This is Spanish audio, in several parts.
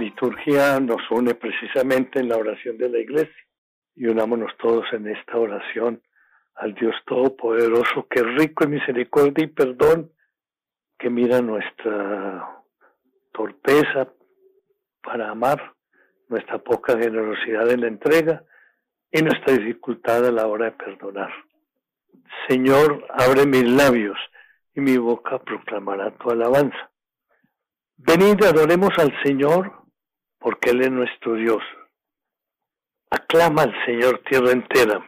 Liturgia nos une precisamente en la oración de la iglesia y unámonos todos en esta oración al Dios Todopoderoso, que es rico en misericordia y perdón, que mira nuestra torpeza para amar, nuestra poca generosidad en la entrega y nuestra dificultad a la hora de perdonar. Señor, abre mis labios y mi boca proclamará tu alabanza. Venid, adoremos al Señor, porque Él es nuestro Dios. Aclama al Señor tierra entera.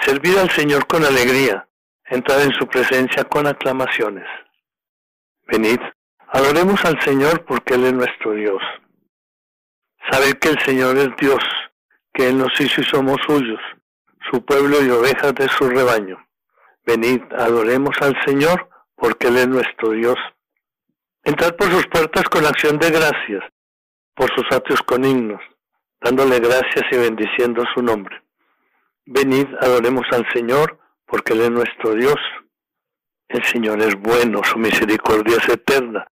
Servid al Señor con alegría, entrad en su presencia con aclamaciones. Venid, adoremos al Señor porque Él es nuestro Dios. Sabed que el Señor es Dios, que Él nos hizo y somos suyos, su pueblo y ovejas de su rebaño. Venid, adoremos al Señor, porque Él es nuestro Dios. Entrad por sus puertas con acción de gracias, por sus atrios con himnos, dándole gracias y bendiciendo su nombre. Venid, adoremos al Señor, porque Él es nuestro Dios. El Señor es bueno, su misericordia es eterna,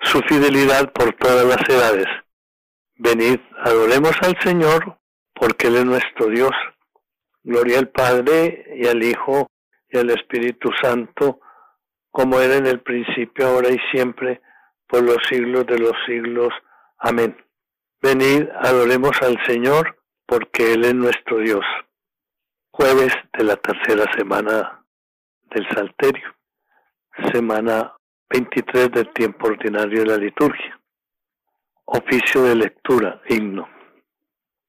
su fidelidad por todas las edades. Venid, adoremos al Señor, porque Él es nuestro Dios. Gloria al Padre y al Hijo y al Espíritu Santo, como era en el principio, ahora y siempre, por los siglos de los siglos. Amén. Venid, adoremos al Señor, porque Él es nuestro Dios. Jueves de la tercera semana del Salterio, semana 23 del tiempo ordinario de la liturgia. Oficio de lectura, himno.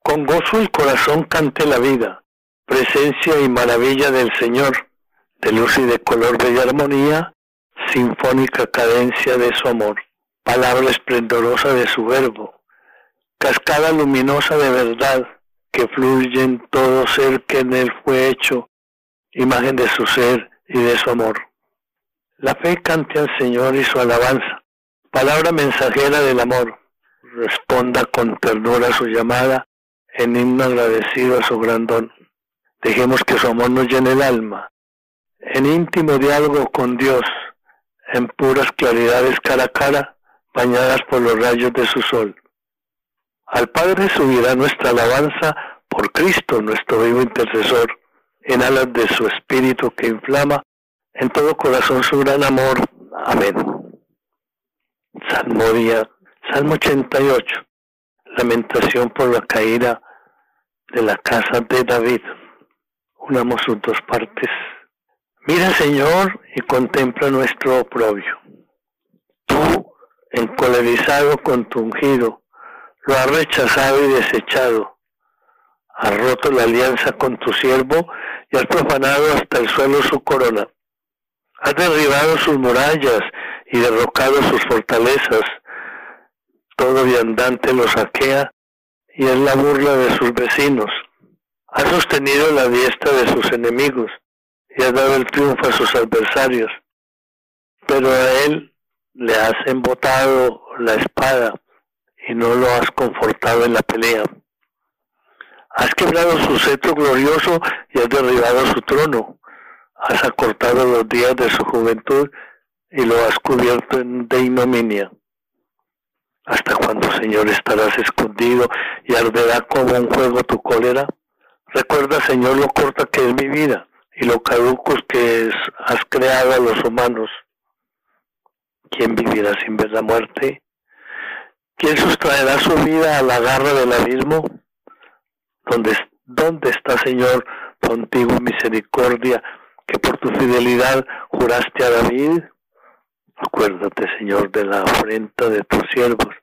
Con gozo el corazón cante la vida, presencia y maravilla del Señor, de luz y de color bella armonía, sinfónica cadencia de su amor, palabra esplendorosa de su verbo, cascada luminosa de verdad que fluye en todo ser que en él fue hecho, imagen de su ser y de su amor. La fe cante al Señor y su alabanza, palabra mensajera del amor, responda con ternura a su llamada, en himno agradecido a su gran don. Dejemos que su amor nos llene el alma, en íntimo diálogo con Dios, en puras claridades cara a cara, bañadas por los rayos de su sol. Al Padre subirá nuestra alabanza por Cristo, nuestro vivo intercesor, en alas de su espíritu que inflama en todo corazón su gran amor. Amén. Salmo día, Salmo 88. Lamentación por la caída de la casa de David. Unamos sus dos partes. Mira, Señor, y contempla nuestro oprobio. Tú, encolerizado con tu ungido, lo has rechazado y desechado. Has roto la alianza con tu siervo y has profanado hasta el suelo su corona. Has derribado sus murallas y derrocado sus fortalezas. Todo viandante lo saquea y es la burla de sus vecinos. Has sostenido la diestra de sus enemigos y has dado el triunfo a sus adversarios. Pero a él le has embotado la espada y no lo has confortado en la pelea. Has quebrado su cetro glorioso y has derribado su trono. Has acortado los días de su juventud y lo has cubierto de ignominia. ¿Hasta cuándo, Señor, estarás escondido y arderá como un fuego tu cólera? Recuerda, Señor, lo corta que es mi vida y lo caducos que has creado a los humanos. ¿Quién vivirá sin ver la muerte? ¿Quién sustraerá su vida a la garra del abismo? ¿Dónde, dónde está, Señor, contigo misericordia, que por tu fidelidad juraste a David? Acuérdate, Señor, de la afrenta de tus siervos,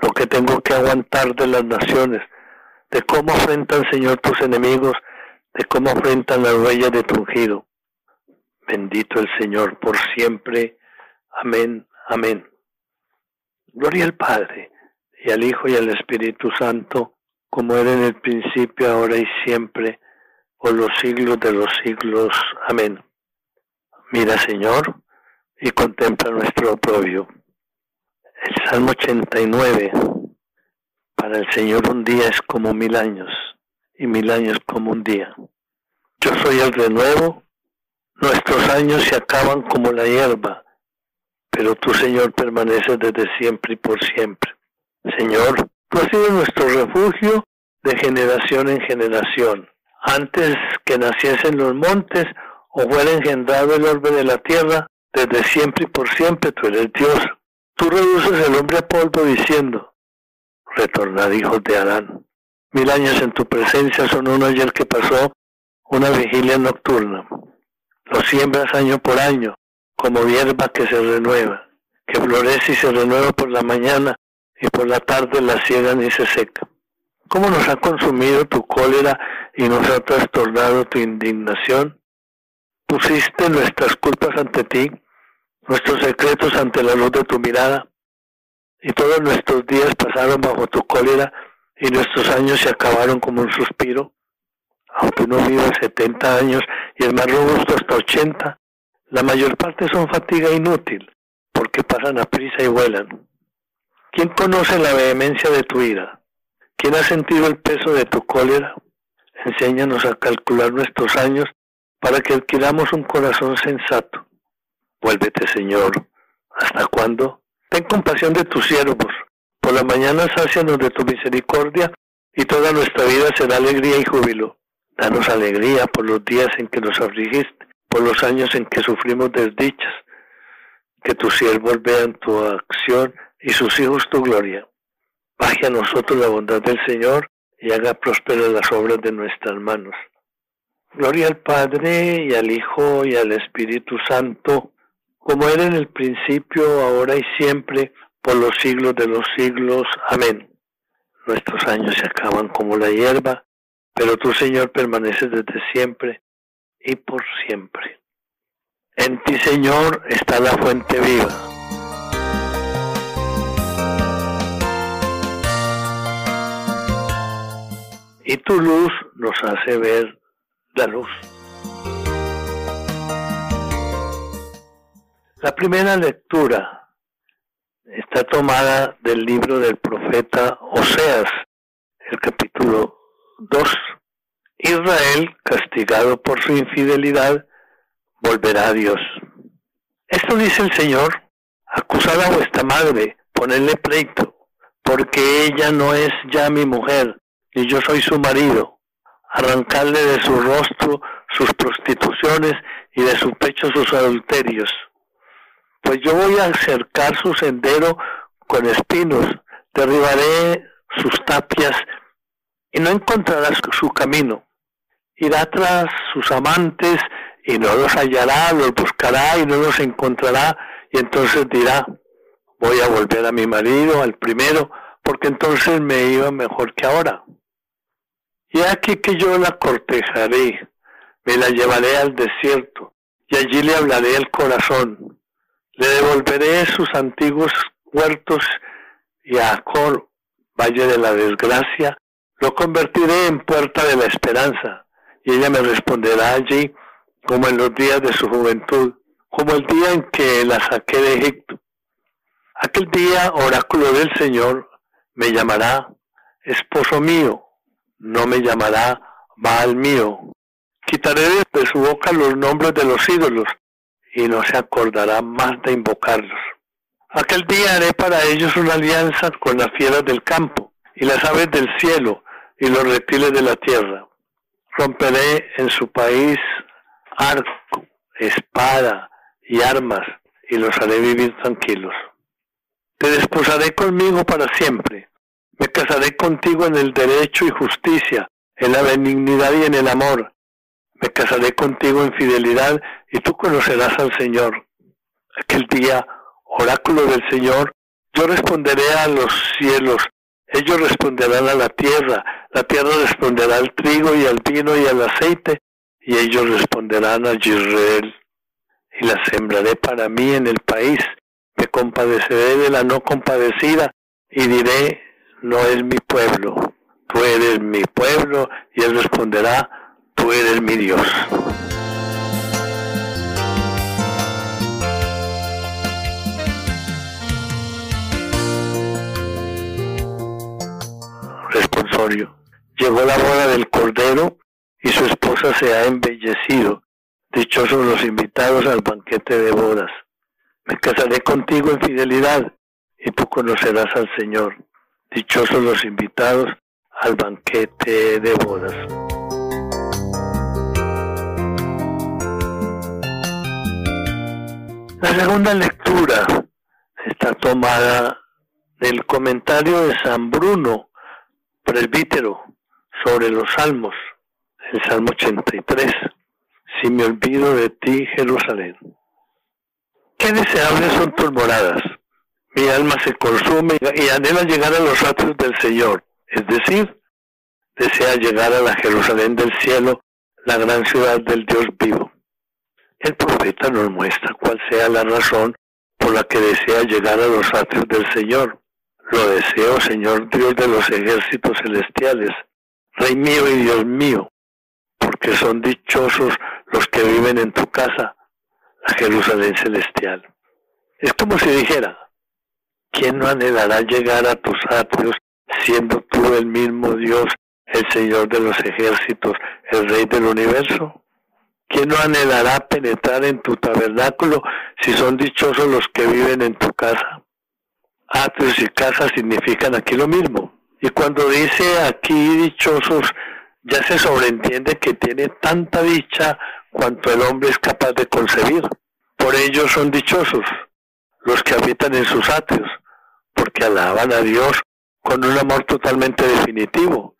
lo que tengo que aguantar de las naciones, de cómo afrentan, Señor, tus enemigos de cómo afrentan las huellas de tu ungido. Bendito el Señor por siempre. Amén, amén. Gloria al Padre, y al Hijo y al Espíritu Santo, como era en el principio, ahora y siempre, por los siglos de los siglos. Amén. Mira, Señor, y contempla nuestro oprobio. El Salmo 89. Para el Señor un día es como mil años y mil años como un día. Yo soy el renuevo, nuestros años se acaban como la hierba, pero tu Señor permanece desde siempre y por siempre. Señor, tú has sido nuestro refugio de generación en generación. Antes que naciesen los montes o fuera engendrado el orbe de la tierra, desde siempre y por siempre tú eres Dios. Tú reduces el hombre a polvo diciendo, retornad hijos de Adán. Mil años en tu presencia son un ayer que pasó, una vigilia nocturna. Lo siembras año por año, como hierba que se renueva, que florece y se renueva por la mañana y por la tarde la ciegan y se seca. ¿Cómo nos ha consumido tu cólera y nos ha trastornado tu indignación? Pusiste nuestras culpas ante ti, nuestros secretos ante la luz de tu mirada, y todos nuestros días pasaron bajo tu cólera y nuestros años se acabaron como un suspiro. Aunque uno vive 70 años y el más robusto hasta 80, la mayor parte son fatiga inútil, porque pasan a prisa y vuelan. ¿Quién conoce la vehemencia de tu ira? ¿Quién ha sentido el peso de tu cólera? Enséñanos a calcular nuestros años para que adquiramos un corazón sensato. Vuélvete, Señor. ¿Hasta cuándo? Ten compasión de tus siervos. Por la mañana sácianos de tu misericordia y toda nuestra vida será alegría y júbilo. Danos alegría por los días en que nos afligiste, por los años en que sufrimos desdichas. Que tus siervos vean tu acción y sus hijos tu gloria. Baje a nosotros la bondad del Señor y haga prósperas las obras de nuestras manos. Gloria al Padre y al Hijo y al Espíritu Santo como era en el principio, ahora y siempre, por los siglos de los siglos. Amén. Nuestros años se acaban como la hierba, pero tu Señor, permaneces desde siempre y por siempre. En ti, Señor, está la fuente viva. Y tu luz nos hace ver la luz. La primera lectura está tomada del libro del profeta Oseas, el capítulo 2. Israel, castigado por su infidelidad, volverá a Dios. Esto dice el Señor, acusad a vuestra madre, ponedle pleito, porque ella no es ya mi mujer, ni yo soy su marido. Arrancarle de su rostro sus prostituciones y de su pecho sus adulterios pues yo voy a acercar su sendero con espinos, derribaré sus tapias y no encontrará su camino. Irá tras sus amantes y no los hallará, los buscará y no los encontrará. Y entonces dirá, voy a volver a mi marido, al primero, porque entonces me iba mejor que ahora. Y aquí que yo la cortejaré, me la llevaré al desierto y allí le hablaré el corazón. Le devolveré sus antiguos huertos y a Acor, valle de la desgracia, lo convertiré en puerta de la esperanza, y ella me responderá allí como en los días de su juventud, como el día en que la saqué de Egipto. Aquel día, oráculo del Señor, me llamará esposo mío, no me llamará Baal mío. Quitaré de su boca los nombres de los ídolos y no se acordará más de invocarlos. Aquel día haré para ellos una alianza con las fieras del campo y las aves del cielo y los reptiles de la tierra. Romperé en su país arco, espada y armas y los haré vivir tranquilos. Te desposaré conmigo para siempre. Me casaré contigo en el derecho y justicia, en la benignidad y en el amor. Me casaré contigo en fidelidad y tú conocerás al Señor. Aquel día, oráculo del Señor, yo responderé a los cielos, ellos responderán a la tierra, la tierra responderá al trigo y al vino y al aceite, y ellos responderán a Israel. Y la sembraré para mí en el país, me compadeceré de la no compadecida, y diré, no es mi pueblo, tú eres mi pueblo, y él responderá, tú eres mi Dios. Responsorio. Llegó la boda del Cordero y su esposa se ha embellecido. Dichosos los invitados al banquete de bodas. Me casaré contigo en fidelidad y tú conocerás al Señor. Dichosos los invitados al banquete de bodas. La segunda lectura está tomada del comentario de San Bruno, presbítero, sobre los salmos, el Salmo 83. Si me olvido de ti, Jerusalén. Qué deseables son tus moradas. Mi alma se consume y anhela llegar a los atrios del Señor, es decir, desea llegar a la Jerusalén del cielo, la gran ciudad del Dios vivo. El profeta nos muestra cuál sea la razón por la que desea llegar a los atrios del Señor. Lo deseo, Señor Dios de los ejércitos celestiales, Rey mío y Dios mío, porque son dichosos los que viven en tu casa, la Jerusalén celestial. Es como si dijera, ¿quién no anhelará llegar a tus atrios siendo tú el mismo Dios, el Señor de los ejércitos, el Rey del universo? ¿Quién no anhelará penetrar en tu tabernáculo si son dichosos los que viven en tu casa? Atrios y casa significan aquí lo mismo. Y cuando dice aquí dichosos, ya se sobreentiende que tiene tanta dicha cuanto el hombre es capaz de concebir. Por ello son dichosos los que habitan en sus atrios, porque alaban a Dios con un amor totalmente definitivo,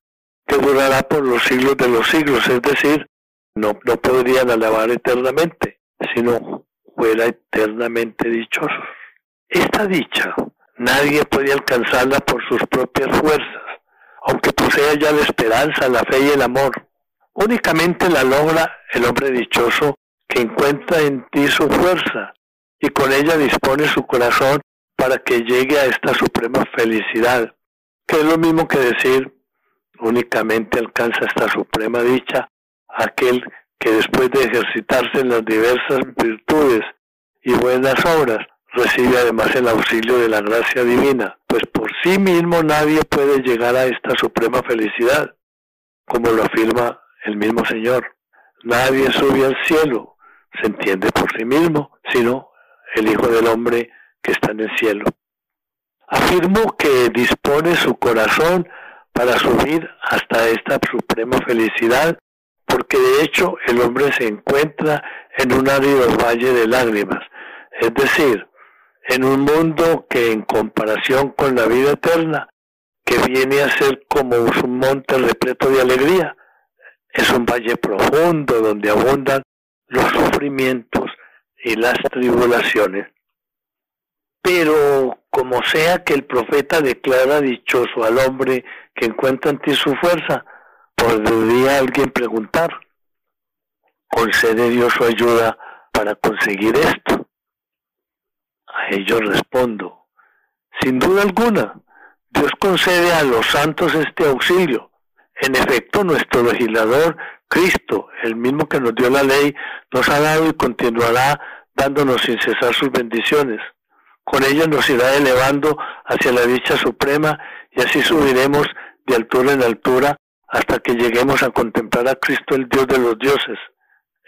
que durará por los siglos de los siglos, es decir, no, no podrían alabar eternamente, sino fuera eternamente dichosos. Esta dicha nadie puede alcanzarla por sus propias fuerzas, aunque posea ya la esperanza, la fe y el amor. Únicamente la logra el hombre dichoso que encuentra en ti su fuerza y con ella dispone su corazón para que llegue a esta suprema felicidad, que es lo mismo que decir, únicamente alcanza esta suprema dicha aquel que después de ejercitarse en las diversas virtudes y buenas obras, recibe además el auxilio de la gracia divina, pues por sí mismo nadie puede llegar a esta suprema felicidad, como lo afirma el mismo Señor. Nadie sube al cielo, se entiende por sí mismo, sino el Hijo del Hombre que está en el cielo. Afirmo que dispone su corazón para subir hasta esta suprema felicidad porque de hecho el hombre se encuentra en un árido valle de lágrimas, es decir, en un mundo que en comparación con la vida eterna, que viene a ser como un monte repleto de alegría, es un valle profundo donde abundan los sufrimientos y las tribulaciones. Pero como sea que el profeta declara dichoso al hombre que encuentra en ti su fuerza, ¿Podría alguien preguntar? ¿Concede Dios su ayuda para conseguir esto? A ellos respondo, sin duda alguna, Dios concede a los santos este auxilio. En efecto, nuestro legislador, Cristo, el mismo que nos dio la ley, nos ha dado y continuará dándonos sin cesar sus bendiciones. Con ellas nos irá elevando hacia la dicha suprema y así subiremos de altura en altura hasta que lleguemos a contemplar a Cristo el Dios de los dioses.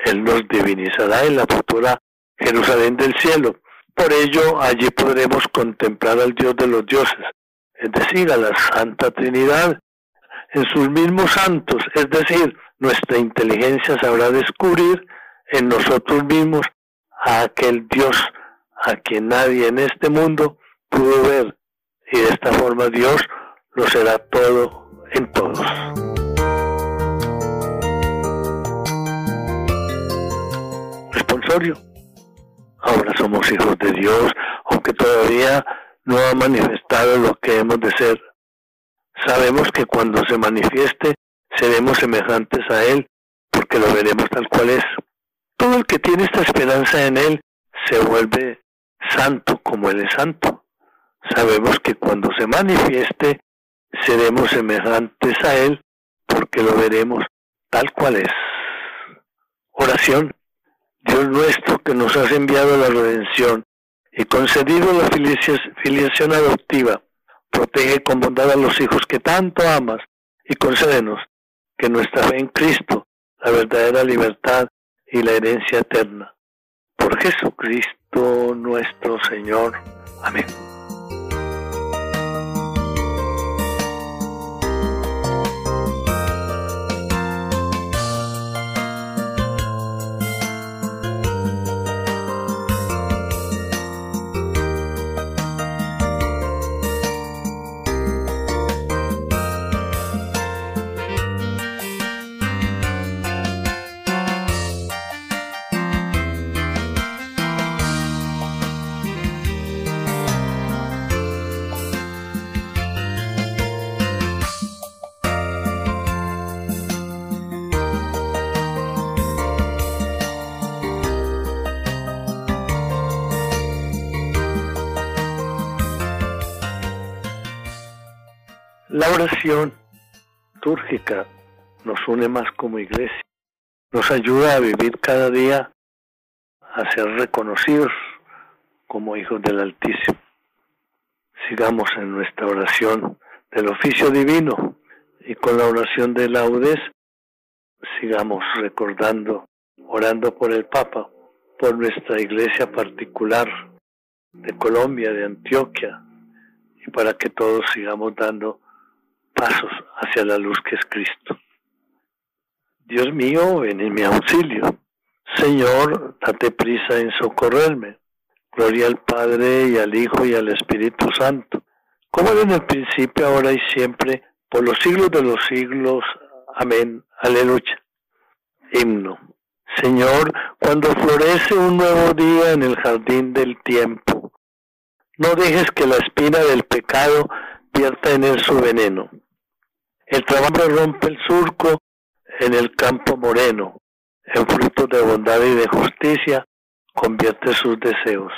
Él nos divinizará en la futura Jerusalén del cielo. Por ello, allí podremos contemplar al Dios de los dioses, es decir, a la Santa Trinidad, en sus mismos santos, es decir, nuestra inteligencia sabrá descubrir en nosotros mismos a aquel Dios a quien nadie en este mundo pudo ver, y de esta forma Dios lo será todo en todos. Ahora somos hijos de Dios, aunque todavía no ha manifestado lo que hemos de ser. Sabemos que cuando se manifieste seremos semejantes a Él, porque lo veremos tal cual es. Todo el que tiene esta esperanza en Él se vuelve santo como Él es santo. Sabemos que cuando se manifieste seremos semejantes a Él, porque lo veremos tal cual es. Oración. Dios nuestro que nos has enviado la redención y concedido la filiación adoptiva, protege con bondad a los hijos que tanto amas y concédenos que nuestra fe en Cristo, la verdadera libertad y la herencia eterna. Por Jesucristo nuestro Señor. Amén. Oración túrgica nos une más como iglesia, nos ayuda a vivir cada día a ser reconocidos como hijos del Altísimo. Sigamos en nuestra oración del oficio divino y con la oración de laudes sigamos recordando, orando por el Papa, por nuestra iglesia particular de Colombia, de Antioquia, y para que todos sigamos dando pasos hacia la luz que es Cristo. Dios mío, ven en mi auxilio. Señor, date prisa en socorrerme. Gloria al Padre y al Hijo y al Espíritu Santo, como era en el principio, ahora y siempre, por los siglos de los siglos. Amén. Aleluya. Himno. Señor, cuando florece un nuevo día en el jardín del tiempo, no dejes que la espina del pecado vierta en él su veneno. El trabajo rompe el surco en el campo moreno, en frutos de bondad y de justicia, convierte sus deseos.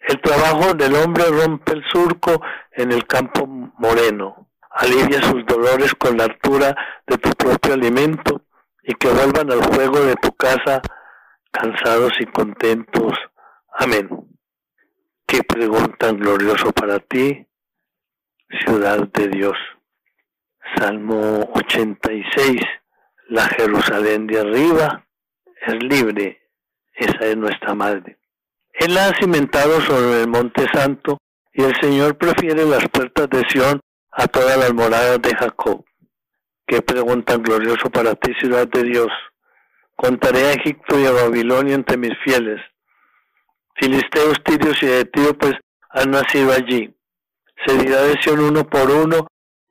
El trabajo del hombre rompe el surco en el campo moreno, alivia sus dolores con la altura de tu propio alimento y que vuelvan al fuego de tu casa cansados y contentos. Amén. Qué pregunta glorioso para ti, ciudad de Dios. Salmo 86. La Jerusalén de arriba es libre, esa es nuestra madre. Él la ha cimentado sobre el monte santo y el Señor prefiere las puertas de Sión a todas las moradas de Jacob. Qué pregunta glorioso para ti, ciudad de Dios. Contaré a Egipto y a Babilonia entre mis fieles. Filisteos, tirios y etíopes han nacido allí. Se dirá de Sión uno por uno,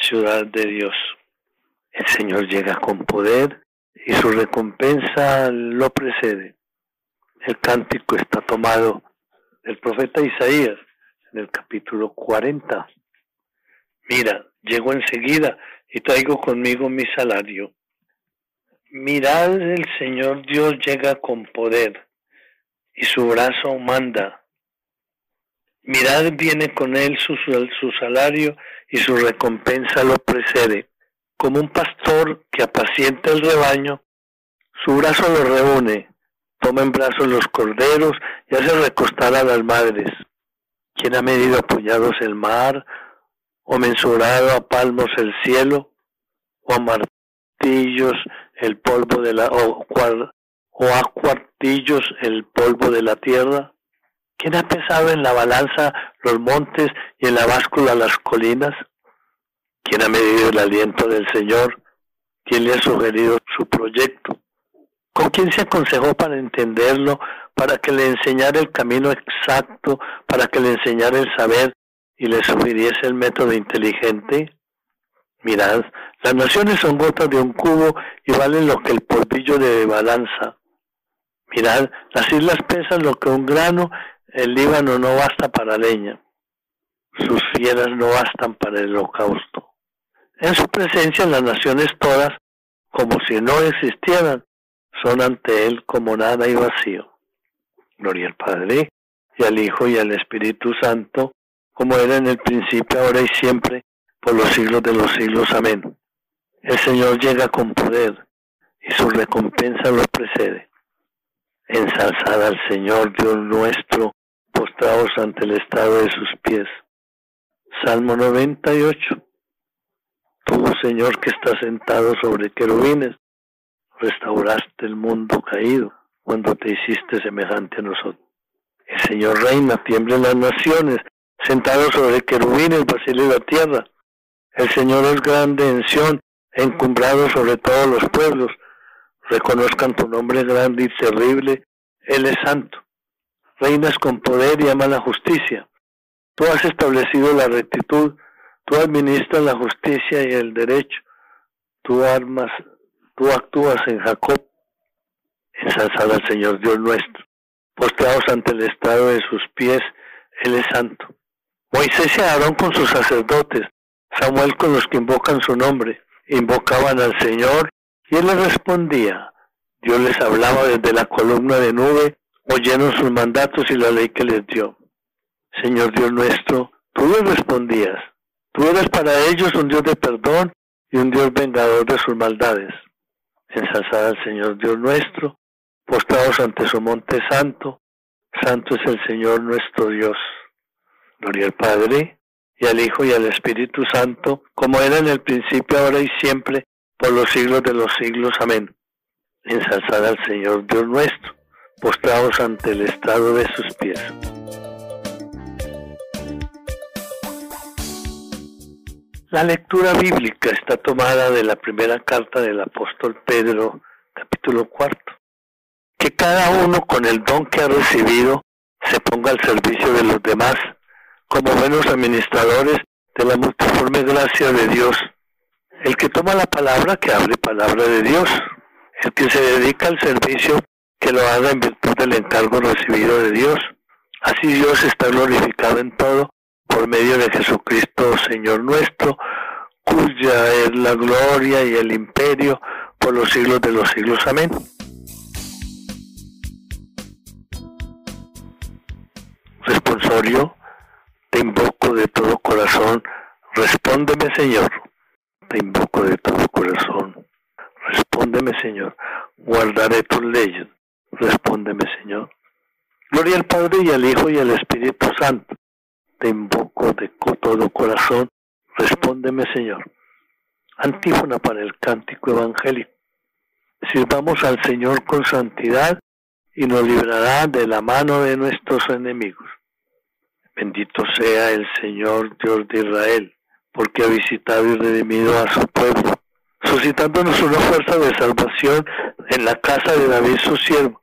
ciudad de Dios. El Señor llega con poder y su recompensa lo precede. El cántico está tomado el profeta Isaías en el capítulo 40. Mira, llego enseguida y traigo conmigo mi salario. Mirad, el Señor Dios llega con poder y su brazo manda. Mirad, viene con él su, su salario y su recompensa lo precede. Como un pastor que apacienta el rebaño, su brazo lo reúne toma en brazos los corderos y hace recostar a las madres. ¿Quién ha medido apoyados el mar, o mensurado a palmos el cielo, o a martillos el polvo de la, o, o a cuartillos el polvo de la tierra? ¿Quién ha pesado en la balanza los montes y en la báscula las colinas? ¿Quién ha medido el aliento del Señor? ¿Quién le ha sugerido su proyecto? ¿Con quién se aconsejó para entenderlo, para que le enseñara el camino exacto, para que le enseñara el saber y le sugiriese el método inteligente? Mirad, las naciones son gotas de un cubo y valen lo que el polvillo de balanza. Mirad, las islas pesan lo que un grano, el Líbano no basta para leña, sus fieras no bastan para el holocausto. En su presencia las naciones todas, como si no existieran, son ante Él como nada y vacío. Gloria al Padre, y al Hijo, y al Espíritu Santo, como era en el principio, ahora y siempre, por los siglos de los siglos. Amén. El Señor llega con poder, y su recompensa lo precede. Ensalzad al Señor Dios nuestro, postrados ante el estado de sus pies. Salmo 98. Tú, Señor, que estás sentado sobre querubines, restauraste el mundo caído cuando te hiciste semejante a nosotros. El Señor reina, tiemblen las naciones, sentado sobre querubines, vacile la tierra. El Señor es grande en Sión, encumbrado sobre todos los pueblos. Reconozcan tu nombre grande y terrible, Él es santo. Reinas con poder y ama la justicia. Tú has establecido la rectitud Tú administras la justicia y el derecho. Tú armas, tú actúas en Jacob. Ensalzad al Señor Dios nuestro. Postrados ante el estado de sus pies, Él es santo. Moisés y Aarón con sus sacerdotes, Samuel con los que invocan su nombre, invocaban al Señor y Él les respondía. Dios les hablaba desde la columna de nube, oyeron sus mandatos y la ley que les dio. Señor Dios nuestro, tú les respondías. Tú eres para ellos un Dios de perdón y un Dios vengador de sus maldades. Ensalzad al Señor Dios nuestro, postrados ante su monte santo, santo es el Señor nuestro Dios. Gloria al Padre, y al Hijo y al Espíritu Santo, como era en el principio, ahora y siempre, por los siglos de los siglos. Amén. Ensalzad al Señor Dios nuestro, postrados ante el estrado de sus pies. La lectura bíblica está tomada de la primera carta del apóstol Pedro, capítulo cuarto. Que cada uno con el don que ha recibido se ponga al servicio de los demás como buenos administradores de la multiforme gracia de Dios. El que toma la palabra, que hable palabra de Dios. El que se dedica al servicio, que lo haga en virtud del encargo recibido de Dios. Así Dios está glorificado en todo por medio de Jesucristo, Señor nuestro, cuya es la gloria y el imperio por los siglos de los siglos. Amén. Responsorio te invoco de todo corazón, respóndeme Señor. Te invoco de todo corazón, respóndeme Señor. Guardaré tus leyes, respóndeme Señor. Gloria al Padre y al Hijo y al Espíritu Santo. Te invoco de todo corazón, respóndeme Señor. Antífona para el cántico evangélico. Sirvamos al Señor con santidad y nos librará de la mano de nuestros enemigos. Bendito sea el Señor Dios de Israel, porque ha visitado y redimido a su pueblo, suscitándonos una fuerza de salvación en la casa de David su siervo,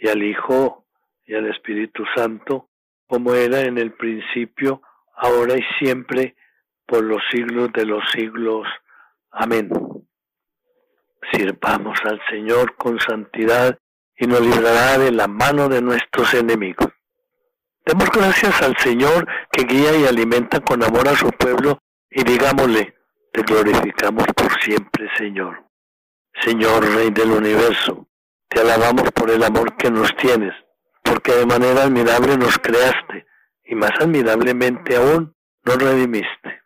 y al Hijo, y al Espíritu Santo, como era en el principio, ahora y siempre, por los siglos de los siglos. Amén. Sirvamos al Señor con santidad y nos librará de la mano de nuestros enemigos. Demos gracias al Señor que guía y alimenta con amor a su pueblo y digámosle, te glorificamos por siempre, Señor. Señor, Rey del universo, te alabamos por el amor que nos tienes, porque de manera admirable nos creaste y más admirablemente aún nos redimiste.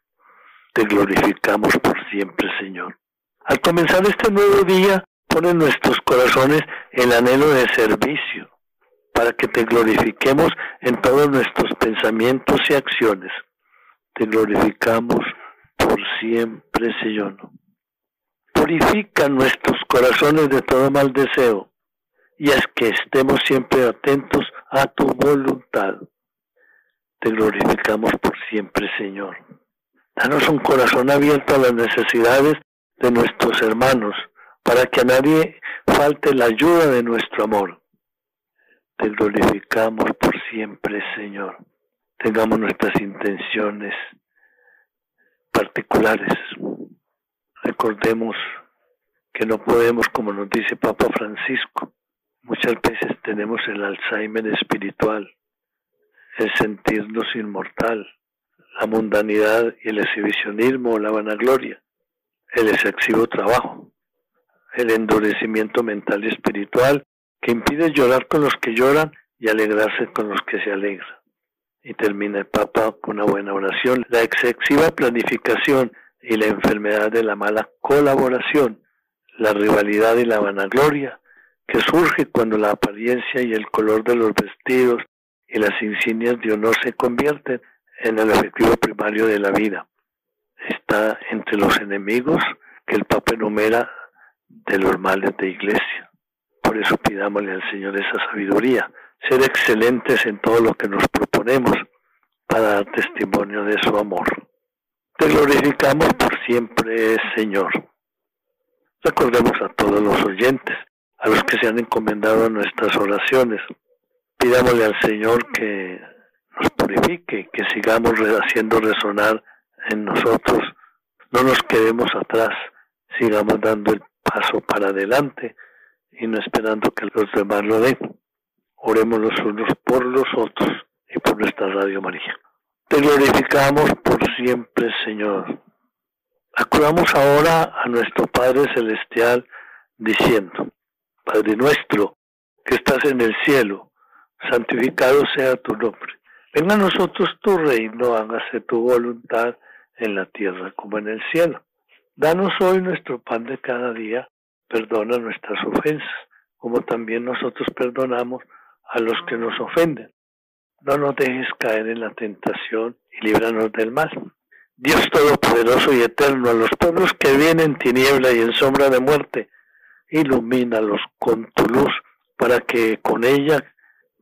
Te glorificamos por siempre, Señor. Al comenzar este nuevo día, pone en nuestros corazones el anhelo de servicio, para que te glorifiquemos en todos nuestros pensamientos y acciones. Te glorificamos por siempre, Señor. Purifica nuestros corazones de todo mal deseo y haz que estemos siempre atentos a tu voluntad. Te glorificamos por siempre, Señor. Danos un corazón abierto a las necesidades de nuestros hermanos, para que a nadie falte la ayuda de nuestro amor. Te glorificamos por siempre, Señor. Tengamos nuestras intenciones particulares. Recordemos que no podemos, como nos dice Papa Francisco, muchas veces tenemos el Alzheimer espiritual, el sentirnos inmortal, la mundanidad y el exhibicionismo o la vanagloria. el excesivo trabajo, el endurecimiento mental y espiritual que impide llorar con los que lloran y alegrarse con los que se alegran. Y termina el Papa con una buena oración. La excesiva planificación y la enfermedad de la mala colaboración, la rivalidad y la vanagloria, que surge cuando la apariencia y el color de los vestidos y las insignias de honor se convierten en el efectivo primario de la vida. Está entre los enemigos que el Papa enumera de los males de iglesia. Por eso pidámosle al Señor esa sabiduría, ser excelentes en todo lo que nos proponemos para dar testimonio de su amor. Te glorificamos por siempre, Señor. Recordemos a todos los oyentes, a los que se han encomendado a nuestras oraciones. Pidámosle al Señor que nos purifique, que sigamos haciendo resonar en nosotros. No nos quedemos atrás, sigamos dando el paso para adelante y no esperando que los demás lo den. Oremos los unos por los otros y por nuestra Radio María. Te glorificamos por siempre, Señor. Acudamos ahora a nuestro Padre Celestial diciendo, Padre nuestro, que estás en el cielo, santificado sea tu nombre. Venga a nosotros tu reino, hágase tu voluntad en la tierra como en el cielo. Danos hoy nuestro pan de cada día, perdona nuestras ofensas, como también nosotros perdonamos a los que nos ofenden. No nos dejes caer en la tentación y líbranos del mal. Dios Todopoderoso y Eterno, a los pueblos que vienen en tiniebla y en sombra de muerte, ilumínalos con tu luz, para que con ella,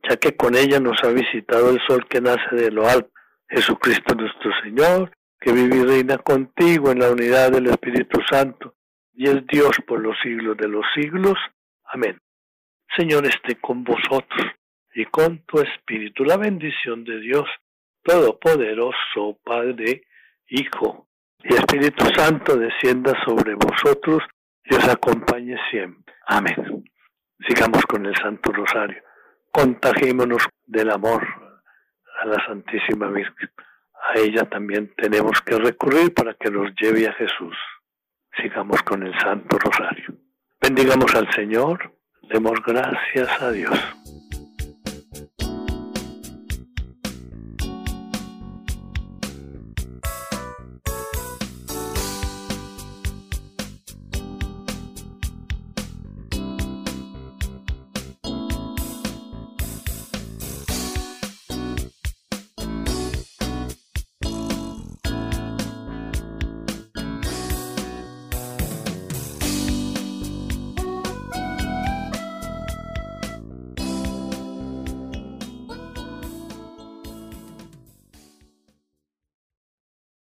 ya que con ella nos ha visitado el sol que nace de lo alto, Jesucristo nuestro Señor, que vive y reina contigo en la unidad del Espíritu Santo, y es Dios por los siglos de los siglos. Amén. Señor, esté con vosotros y con tu Espíritu. La bendición de Dios Todopoderoso, Padre, Hijo y Espíritu Santo descienda sobre vosotros y os acompañe siempre. Amén. Sigamos con el Santo Rosario. Contagiémonos del amor a la Santísima Virgen. A ella también tenemos que recurrir para que nos lleve a Jesús. Sigamos con el Santo Rosario. Bendigamos al Señor, demos gracias a Dios.